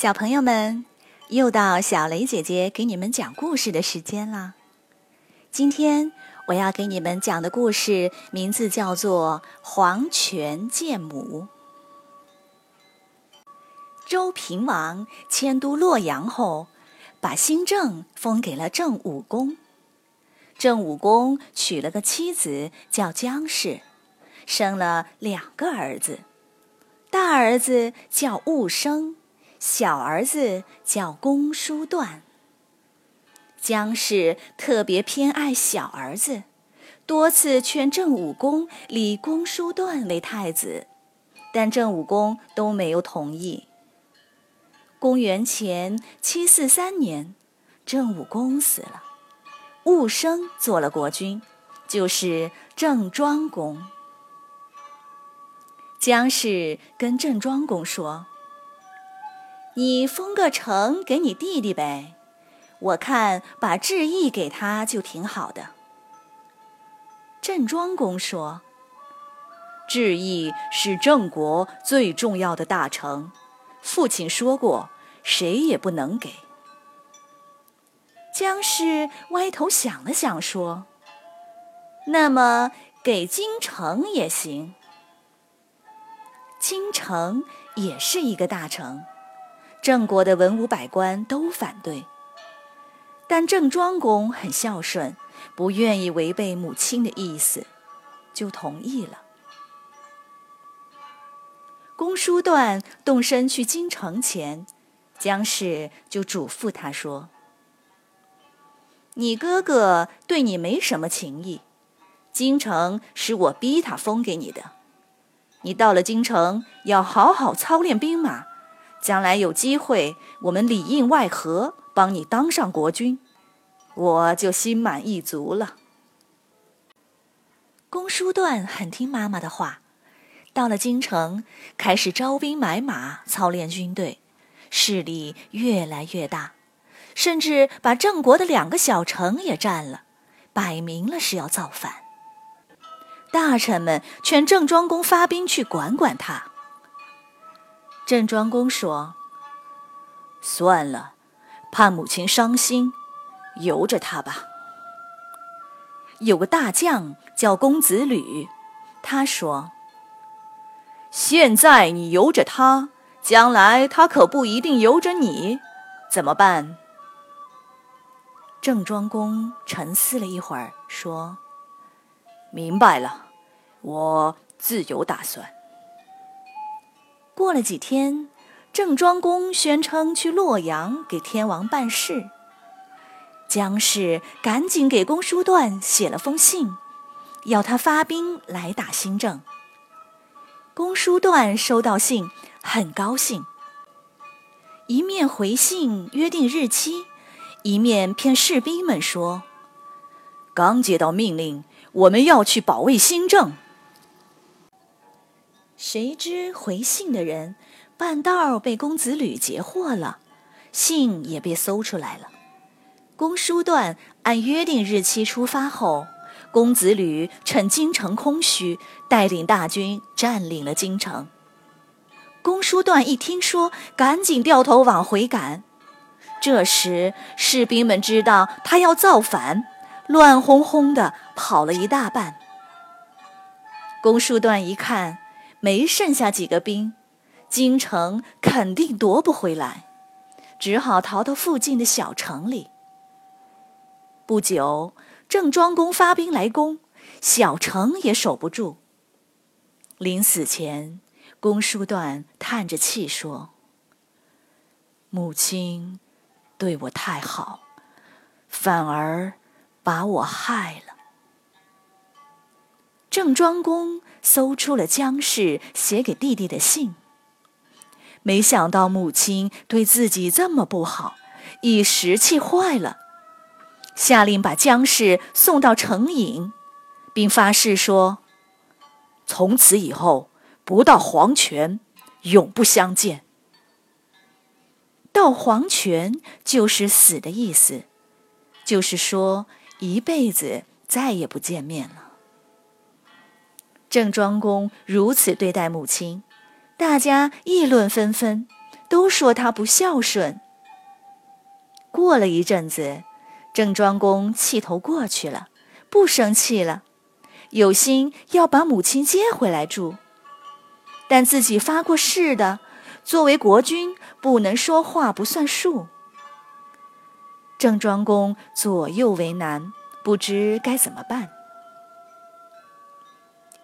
小朋友们，又到小雷姐姐给你们讲故事的时间啦！今天我要给你们讲的故事名字叫做《黄泉见母》。周平王迁都洛阳后，把新政封给了郑武公。郑武公娶了个妻子叫姜氏，生了两个儿子，大儿子叫寤生。小儿子叫公叔段。姜氏特别偏爱小儿子，多次劝郑武公立公叔段为太子，但郑武公都没有同意。公元前七四三年，郑武公死了，寤生做了国君，就是郑庄公。姜氏跟郑庄公说。你封个城给你弟弟呗，我看把智义给他就挺好的。郑庄公说：“智义是郑国最重要的大臣，父亲说过，谁也不能给。”姜氏歪头想了想说：“那么给京城也行。京城也是一个大城。”郑国的文武百官都反对，但郑庄公很孝顺，不愿意违背母亲的意思，就同意了。公叔段动身去京城前，姜氏就嘱咐他说：“你哥哥对你没什么情谊，京城是我逼他封给你的，你到了京城要好好操练兵马。”将来有机会，我们里应外合，帮你当上国君，我就心满意足了。公叔段很听妈妈的话，到了京城，开始招兵买马，操练军队，势力越来越大，甚至把郑国的两个小城也占了，摆明了是要造反。大臣们劝郑庄公发兵去管管他。郑庄公说：“算了，怕母亲伤心，由着他吧。”有个大将叫公子吕，他说：“现在你由着他，将来他可不一定由着你，怎么办？”郑庄公沉思了一会儿，说：“明白了，我自有打算。”过了几天，郑庄公宣称去洛阳给天王办事。姜氏赶紧给公叔段写了封信，要他发兵来打新郑。公叔段收到信，很高兴，一面回信约定日期，一面骗士兵们说：“刚接到命令，我们要去保卫新郑。”谁知回信的人半道被公子吕截获了，信也被搜出来了。公叔段按约定日期出发后，公子吕趁京城空虚，带领大军占领了京城。公叔段一听说，赶紧掉头往回赶。这时士兵们知道他要造反，乱哄哄的跑了一大半。公叔段一看。没剩下几个兵，京城肯定夺不回来，只好逃到附近的小城里。不久，郑庄公发兵来攻，小城也守不住。临死前，公叔段叹着气说：“母亲对我太好，反而把我害了。”郑庄公搜出了姜氏写给弟弟的信，没想到母亲对自己这么不好，一时气坏了，下令把姜氏送到城尹，并发誓说：“从此以后不到黄泉，永不相见。”到黄泉就是死的意思，就是说一辈子再也不见面了。郑庄公如此对待母亲，大家议论纷纷，都说他不孝顺。过了一阵子，郑庄公气头过去了，不生气了，有心要把母亲接回来住，但自己发过誓的，作为国君不能说话不算数。郑庄公左右为难，不知该怎么办。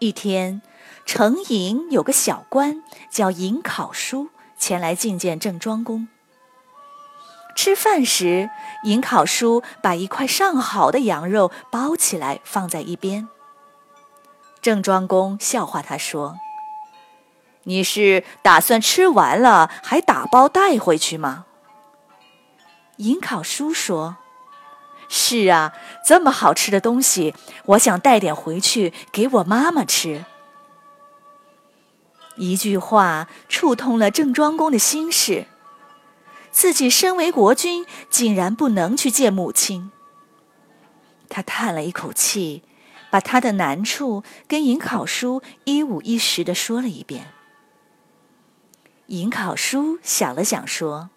一天，城营有个小官叫尹考叔前来觐见郑庄公。吃饭时，尹考叔把一块上好的羊肉包起来放在一边。郑庄公笑话他说：“你是打算吃完了还打包带回去吗？”尹考叔说：“是啊，这么好吃的东西，我想带点回去给我妈妈吃。”一句话触痛了郑庄公的心事。自己身为国君，竟然不能去见母亲。他叹了一口气，把他的难处跟尹考叔一五一十的说了一遍。尹考叔想了想，说：“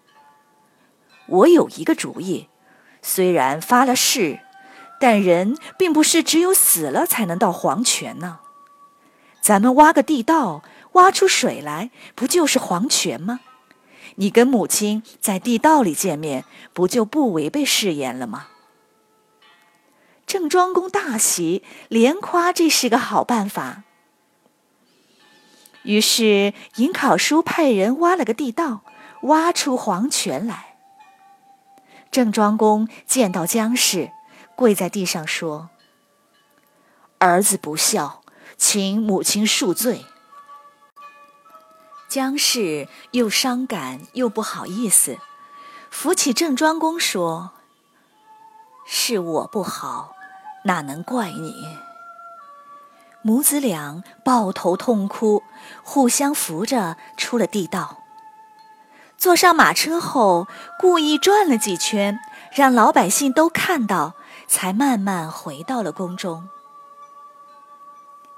我有一个主意，虽然发了誓，但人并不是只有死了才能到黄泉呢。咱们挖个地道，挖出水来，不就是黄泉吗？”你跟母亲在地道里见面，不就不违背誓言了吗？郑庄公大喜，连夸这是个好办法。于是尹考叔派人挖了个地道，挖出黄泉来。郑庄公见到姜氏，跪在地上说：“儿子不孝，请母亲恕罪。”姜氏又伤感又不好意思，扶起郑庄公说：“是我不好，哪能怪你？”母子俩抱头痛哭，互相扶着出了地道。坐上马车后，故意转了几圈，让老百姓都看到，才慢慢回到了宫中。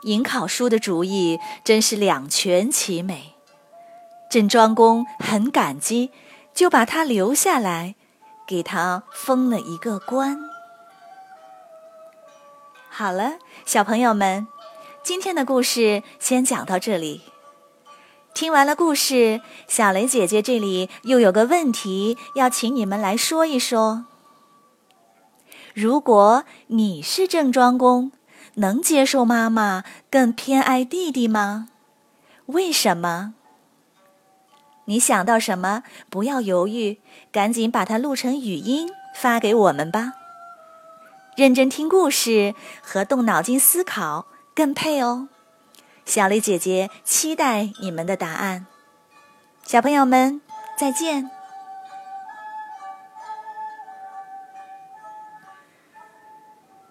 尹考叔的主意真是两全其美。郑庄公很感激，就把他留下来，给他封了一个官。好了，小朋友们，今天的故事先讲到这里。听完了故事，小雷姐姐这里又有个问题要请你们来说一说：如果你是郑庄公，能接受妈妈更偏爱弟弟吗？为什么？你想到什么？不要犹豫，赶紧把它录成语音发给我们吧。认真听故事和动脑筋思考更配哦。小丽姐姐期待你们的答案。小朋友们，再见。